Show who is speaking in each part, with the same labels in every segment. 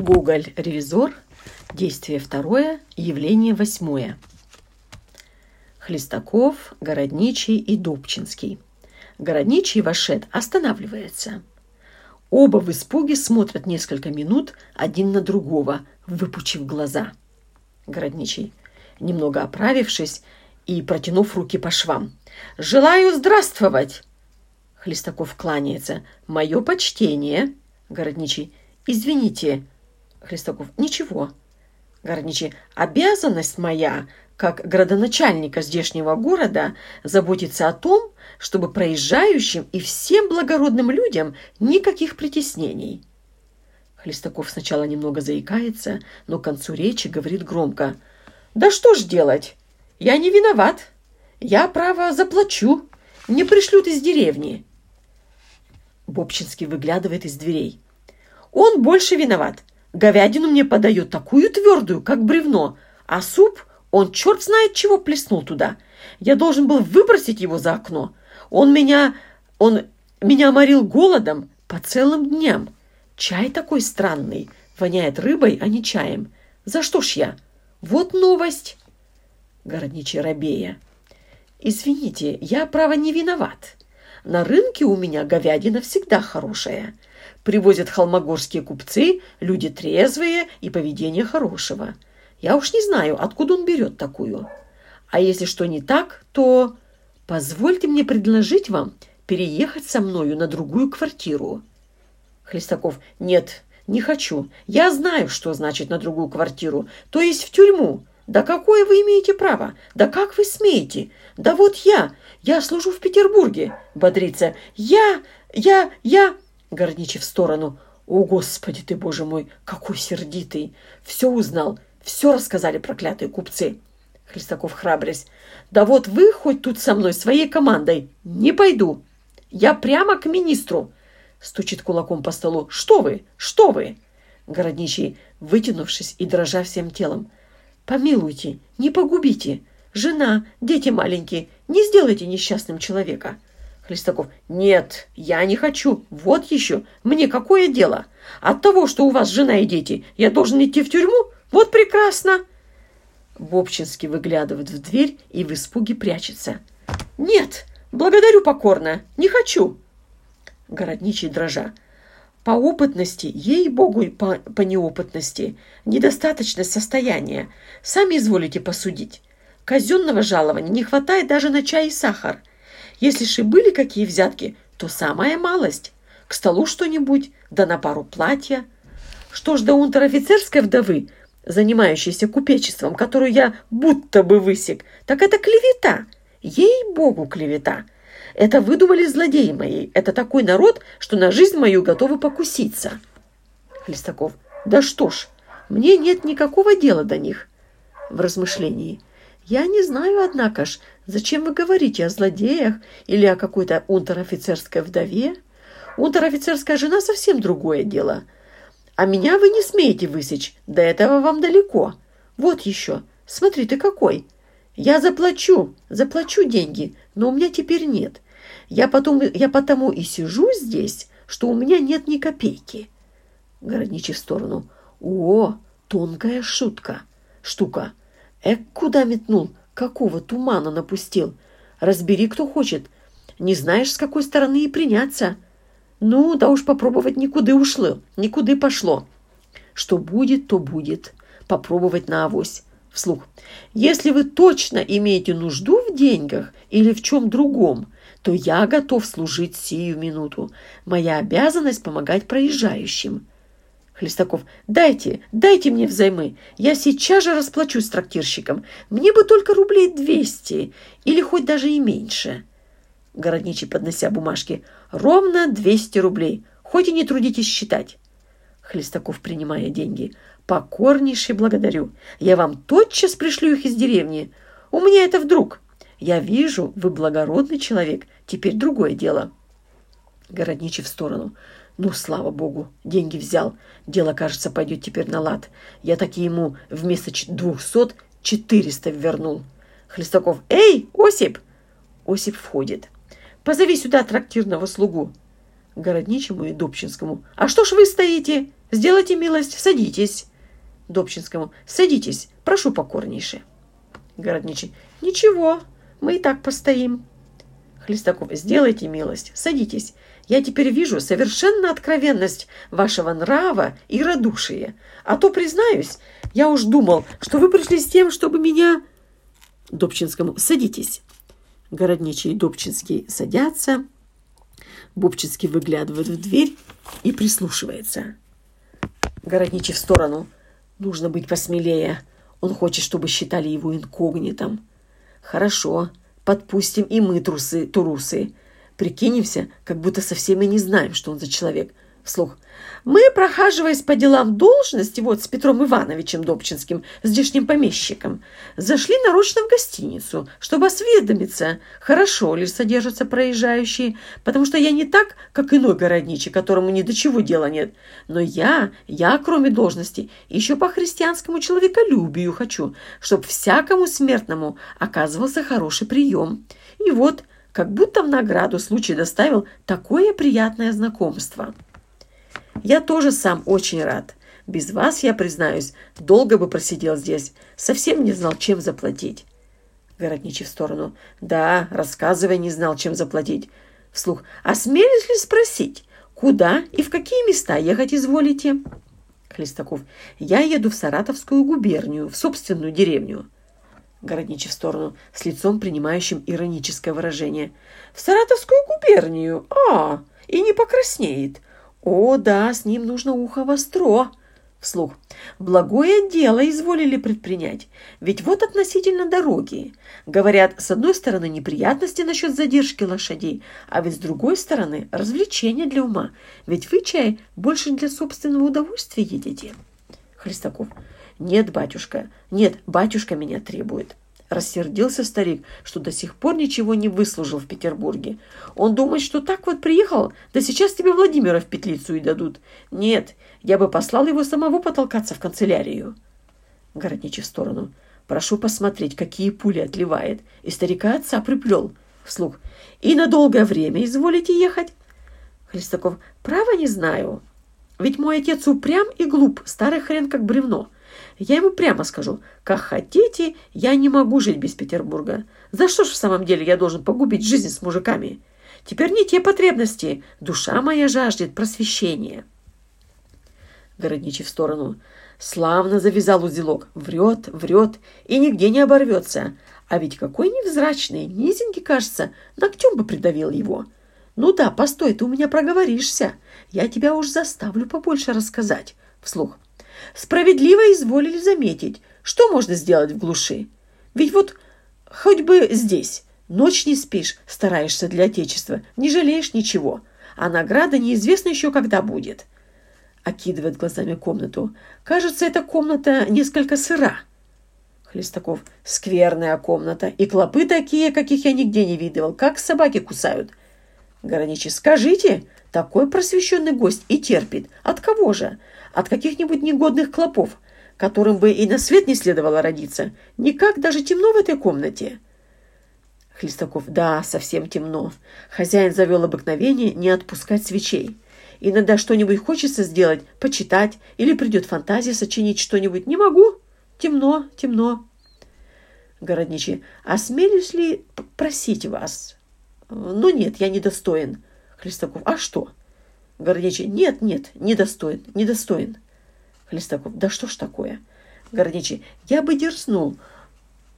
Speaker 1: Гоголь-ревизор. Действие второе. Явление восьмое. Хлестаков, Городничий и Дубчинский. Городничий вошед останавливается. Оба в испуге смотрят несколько минут один на другого, выпучив глаза. Городничий, немного оправившись и протянув руки по швам. «Желаю здравствовать!» Хлестаков кланяется. «Мое почтение!» Городничий. «Извините!» Хлестаков. «Ничего!» Городничий. «Обязанность моя, как градоначальника здешнего города, заботиться о том, чтобы проезжающим и всем благородным людям никаких притеснений». Хлестаков сначала немного заикается, но к концу речи говорит громко. «Да что ж делать? Я не виноват. Я, право, заплачу. Не пришлют из деревни». Бобчинский выглядывает из дверей. «Он больше виноват. Говядину мне подает такую твердую, как бревно, а суп он черт знает чего плеснул туда. Я должен был выбросить его за окно. Он меня... он меня морил голодом по целым дням. Чай такой странный, воняет рыбой, а не чаем. За что ж я? Вот новость!» Городничий рабея. «Извините, я, право, не виноват. На рынке у меня говядина всегда хорошая. Привозят холмогорские купцы, люди трезвые и поведение хорошего. Я уж не знаю, откуда он берет такую. А если что не так, то позвольте мне предложить вам переехать со мною на другую квартиру. Хлестаков. Нет, не хочу. Я знаю, что значит на другую квартиру, то есть в тюрьму. Да какое вы имеете право? Да как вы смеете? Да вот я, я служу в Петербурге. Бодрится. Я, я, я... Горничий в сторону. О, Господи ты, Боже мой, какой сердитый. Все узнал, все рассказали проклятые купцы. Хлестаков храбрясь. Да вот вы хоть тут со мной, своей командой. Не пойду. Я прямо к министру. Стучит кулаком по столу. «Что вы? Что вы?» Городничий, вытянувшись и дрожа всем телом. «Помилуйте, не погубите. Жена, дети маленькие. Не сделайте несчастным человека». Хлестаков. «Нет, я не хочу. Вот еще. Мне какое дело? От того, что у вас жена и дети, я должен идти в тюрьму? Вот прекрасно!» Бобчинский выглядывает в дверь и в испуге прячется. «Нет, благодарю покорно. Не хочу городничий дрожа. По опытности, ей-богу, по, по неопытности, недостаточность состояния. Сами изволите посудить. Казенного жалования не хватает даже на чай и сахар. Если же были какие взятки, то самая малость. К столу что-нибудь, да на пару платья. Что ж до унтер-офицерской вдовы, занимающейся купечеством, которую я будто бы высек, так это клевета. Ей-богу, клевета. Это выдумали злодеи мои. Это такой народ, что на жизнь мою готовы покуситься. Хлестаков. Да что ж, мне нет никакого дела до них. В размышлении. Я не знаю, однако ж, зачем вы говорите о злодеях или о какой-то унтер-офицерской вдове? Унтер-офицерская жена совсем другое дело. А меня вы не смеете высечь, до этого вам далеко. Вот еще, смотри ты какой. Я заплачу, заплачу деньги, но у меня теперь нет. Я, потом, я потому и сижу здесь, что у меня нет ни копейки. Городничий в сторону. О, тонкая шутка. Штука. Эк, куда метнул? Какого тумана напустил? Разбери, кто хочет. Не знаешь, с какой стороны и приняться. Ну, да уж попробовать никуда ушло, никуда пошло. Что будет, то будет. Попробовать на авось вслух. Если вы точно имеете нужду в деньгах или в чем другом, то я готов служить сию минуту. Моя обязанность помогать проезжающим. Хлестаков. Дайте, дайте мне взаймы. Я сейчас же расплачусь с трактирщиком. Мне бы только рублей двести или хоть даже и меньше. Городничий, поднося бумажки. Ровно двести рублей. Хоть и не трудитесь считать. Хлестаков, принимая деньги. Покорнейше благодарю. Я вам тотчас пришлю их из деревни. У меня это вдруг. Я вижу, вы благородный человек. Теперь другое дело. Городничий в сторону. Ну, слава богу, деньги взял. Дело, кажется, пойдет теперь на лад. Я таки ему вместо двухсот четыреста вернул. Хлестаков. Эй, Осип! Осип входит. Позови сюда трактирного слугу. Городничему и Добчинскому. «А что ж вы стоите? Сделайте милость, садитесь!» Добчинскому. «Садитесь, прошу покорнейше!» Городничий. «Ничего, мы и так постоим!» Хлестаков. «Сделайте милость, садитесь. Я теперь вижу совершенно откровенность вашего нрава и радушия. А то, признаюсь, я уж думал, что вы пришли с тем, чтобы меня...» Добчинскому. «Садитесь!» Городничий и Добчинский садятся. Бубчинский выглядывает в дверь и прислушивается. Городничий в сторону. Нужно быть посмелее. Он хочет, чтобы считали его инкогнитом. Хорошо, подпустим и мы трусы, турусы. Прикинемся, как будто совсем и не знаем, что он за человек. Вслух. Мы, прохаживаясь по делам должности, вот с Петром Ивановичем Добчинским, здешним помещиком, зашли нарочно в гостиницу, чтобы осведомиться, хорошо ли содержатся проезжающие, потому что я не так, как иной городничий, которому ни до чего дела нет. Но я, я, кроме должности, еще по христианскому человеколюбию хочу, чтобы всякому смертному оказывался хороший прием. И вот, как будто в награду случай доставил такое приятное знакомство». Я тоже сам очень рад. Без вас, я признаюсь, долго бы просидел здесь. Совсем не знал, чем заплатить. Городничий в сторону. Да, рассказывай, не знал, чем заплатить. Вслух. Осмелюсь ли спросить, куда и в какие места ехать изволите? Хлестаков. Я еду в Саратовскую губернию, в собственную деревню. Городничий в сторону, с лицом, принимающим ироническое выражение. «В Саратовскую губернию? А, и не покраснеет. «О, да, с ним нужно ухо востро!» Вслух. «Благое дело изволили предпринять. Ведь вот относительно дороги. Говорят, с одной стороны неприятности насчет задержки лошадей, а ведь с другой стороны развлечение для ума. Ведь вы, чай, больше для собственного удовольствия едете». Христаков. «Нет, батюшка, нет, батюшка меня требует». Рассердился старик, что до сих пор ничего не выслужил в Петербурге. Он думает, что так вот приехал, да сейчас тебе Владимира в петлицу и дадут. Нет, я бы послал его самого потолкаться в канцелярию. Городничий в сторону. Прошу посмотреть, какие пули отливает. И старика отца приплел. Вслух. И на долгое время изволите ехать? Хлестаков. Право не знаю. Ведь мой отец упрям и глуп, старый хрен как бревно. Я ему прямо скажу, как хотите, я не могу жить без Петербурга. За что ж в самом деле я должен погубить жизнь с мужиками? Теперь не те потребности. Душа моя жаждет просвещения. Городничий в сторону. Славно завязал узелок. Врет, врет и нигде не оборвется. А ведь какой невзрачный, низенький, кажется, ногтем бы придавил его. Ну да, постой, ты у меня проговоришься. Я тебя уж заставлю побольше рассказать. Вслух. Справедливо изволили заметить, что можно сделать в глуши. Ведь вот хоть бы здесь ночь не спишь, стараешься для Отечества, не жалеешь ничего, а награда неизвестно еще когда будет. Окидывает глазами комнату. Кажется, эта комната несколько сыра. Хлестаков. Скверная комната. И клопы такие, каких я нигде не видывал. Как собаки кусают. Гороничий. Скажите, такой просвещенный гость и терпит. От кого же? от каких-нибудь негодных клопов, которым бы и на свет не следовало родиться. Никак даже темно в этой комнате. Хлестаков. Да, совсем темно. Хозяин завел обыкновение не отпускать свечей. Иногда что-нибудь хочется сделать, почитать, или придет фантазия сочинить что-нибудь. Не могу. Темно, темно. Городничий. Осмелюсь ли просить вас? Ну нет, я недостоин. Хлестаков. А что? Гордечий. Нет, нет, недостоин, недостоин. Хлестаков. Да что ж такое? Гордечий. Я бы дерзнул.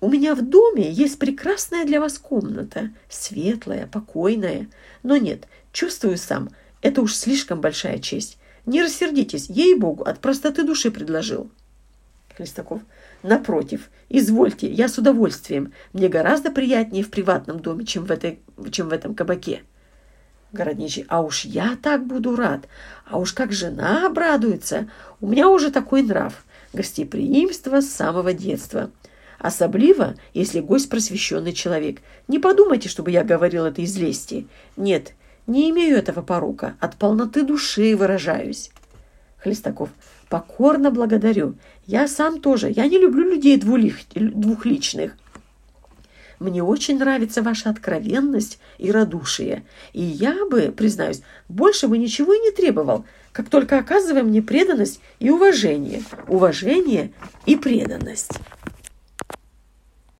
Speaker 1: У меня в доме есть прекрасная для вас комната. Светлая, покойная. Но нет, чувствую сам, это уж слишком большая честь. Не рассердитесь, ей-богу, от простоты души предложил. Хлестаков. Напротив, извольте, я с удовольствием. Мне гораздо приятнее в приватном доме, чем в, этой, чем в этом кабаке. Городничий, а уж я так буду рад, а уж как жена обрадуется. У меня уже такой нрав, гостеприимство с самого детства. Особливо, если гость просвещенный человек. Не подумайте, чтобы я говорил это из лести. Нет, не имею этого порука, от полноты души выражаюсь. Хлестаков, покорно благодарю. Я сам тоже, я не люблю людей двулих, двухличных. Мне очень нравится ваша откровенность и радушие. И я бы, признаюсь, больше бы ничего и не требовал, как только оказывая мне преданность и уважение. Уважение и преданность.